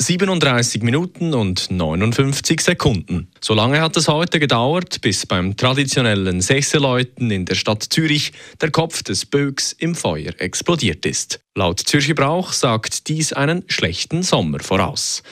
37 Minuten und 59 Sekunden. So lange hat es heute gedauert, bis beim traditionellen Sechseläuten in der Stadt Zürich der Kopf des Bögs im Feuer explodiert ist. Laut Zürcher Brauch sagt dies einen schlechten Sommer voraus.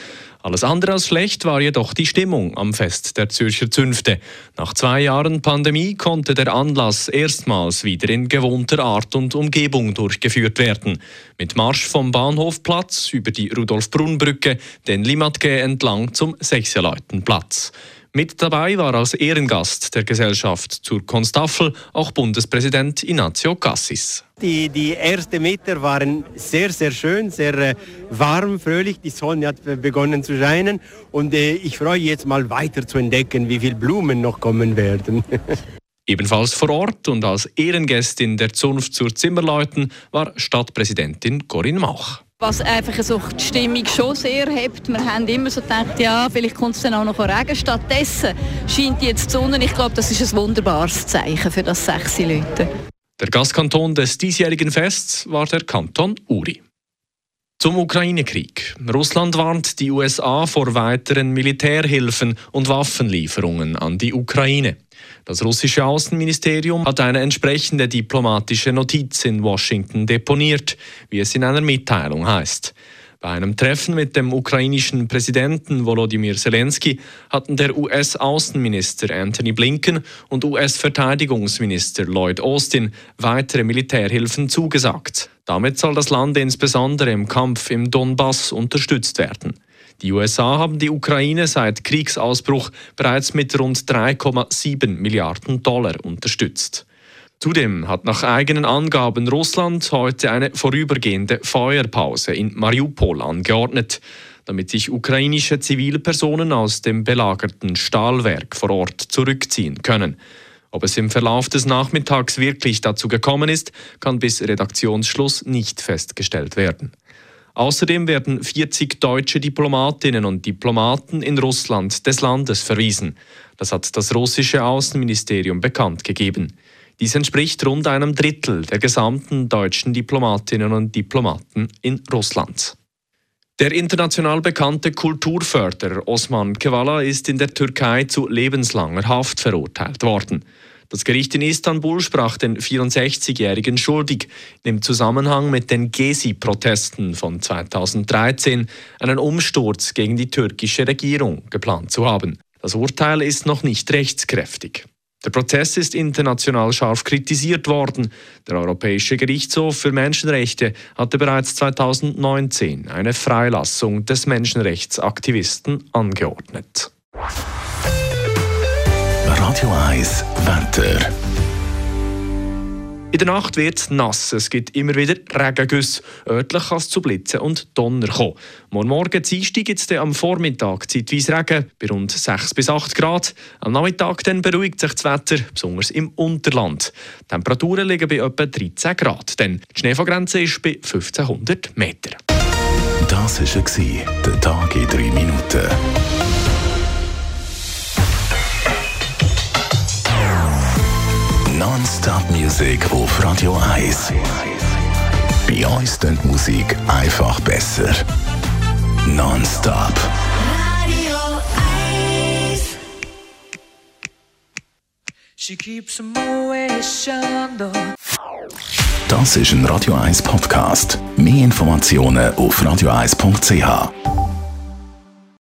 Alles andere als schlecht war jedoch die Stimmung am Fest der Zürcher Zünfte. Nach zwei Jahren Pandemie konnte der Anlass erstmals wieder in gewohnter Art und Umgebung durchgeführt werden. Mit Marsch vom Bahnhofplatz über die Rudolf-Brunn-Brücke, den Limatke entlang zum Sechseleitenplatz. Mit dabei war als Ehrengast der Gesellschaft zur Konstaffel auch Bundespräsident Ignazio Cassis. Die, die ersten Meter waren sehr, sehr schön, sehr äh, warm, fröhlich. Die Sonne hat begonnen zu scheinen und äh, ich freue jetzt mal weiter zu entdecken, wie viele Blumen noch kommen werden. Ebenfalls vor Ort und als Ehrengästin der Zunft zur Zimmerleuten war Stadtpräsidentin Corinne Mauch was einfach so die Stimmung schon sehr hebt. Wir haben immer so gedacht, ja, vielleicht kommt es dann auch noch Regen. Stattdessen scheint jetzt die Sonne. Ich glaube, das ist ein wunderbares Zeichen für das sechsi Leute. Der Gastkanton des diesjährigen Fests war der Kanton Uri. Zum Ukraine-Krieg. Russland warnt die USA vor weiteren Militärhilfen und Waffenlieferungen an die Ukraine. Das russische Außenministerium hat eine entsprechende diplomatische Notiz in Washington deponiert, wie es in einer Mitteilung heißt. Bei einem Treffen mit dem ukrainischen Präsidenten Volodymyr Zelensky hatten der US-Außenminister Anthony Blinken und US-Verteidigungsminister Lloyd Austin weitere Militärhilfen zugesagt. Damit soll das Land insbesondere im Kampf im Donbass unterstützt werden. Die USA haben die Ukraine seit Kriegsausbruch bereits mit rund 3,7 Milliarden Dollar unterstützt. Zudem hat nach eigenen Angaben Russland heute eine vorübergehende Feuerpause in Mariupol angeordnet, damit sich ukrainische Zivilpersonen aus dem belagerten Stahlwerk vor Ort zurückziehen können. Ob es im Verlauf des Nachmittags wirklich dazu gekommen ist, kann bis Redaktionsschluss nicht festgestellt werden. Außerdem werden 40 deutsche Diplomatinnen und Diplomaten in Russland des Landes verwiesen. Das hat das russische Außenministerium bekannt gegeben. Dies entspricht rund einem Drittel der gesamten deutschen Diplomatinnen und Diplomaten in Russland. Der international bekannte Kulturförderer Osman Kevala ist in der Türkei zu lebenslanger Haft verurteilt worden. Das Gericht in Istanbul sprach den 64-Jährigen schuldig, im Zusammenhang mit den Gezi-Protesten von 2013 einen Umsturz gegen die türkische Regierung geplant zu haben. Das Urteil ist noch nicht rechtskräftig. Der Prozess ist international scharf kritisiert worden. Der Europäische Gerichtshof für Menschenrechte hatte bereits 2019 eine Freilassung des Menschenrechtsaktivisten angeordnet. Radio 1 Wetter. In der Nacht wird es nass. Es gibt immer wieder Regengüsse. Örtlich kann es zu Blitzen und Donner kommen. Morgen Morgen Dienstag gibt es am Vormittag zeitweise Regen bei rund 6 bis 8 Grad. Am Nachmittag dann beruhigt sich das Wetter, besonders im Unterland. Die Temperaturen liegen bei etwa 13 Grad. Denn die Schneefallgrenze ist bei 1500 Meter. Das war der Tag in 3 Minuten. Non-Stop-Musik auf Radio 1. Bei uns klingt Musik einfach besser. Non-Stop. Radio 1. She keeps Das ist ein Radio 1 Podcast. Mehr Informationen auf radio1.ch.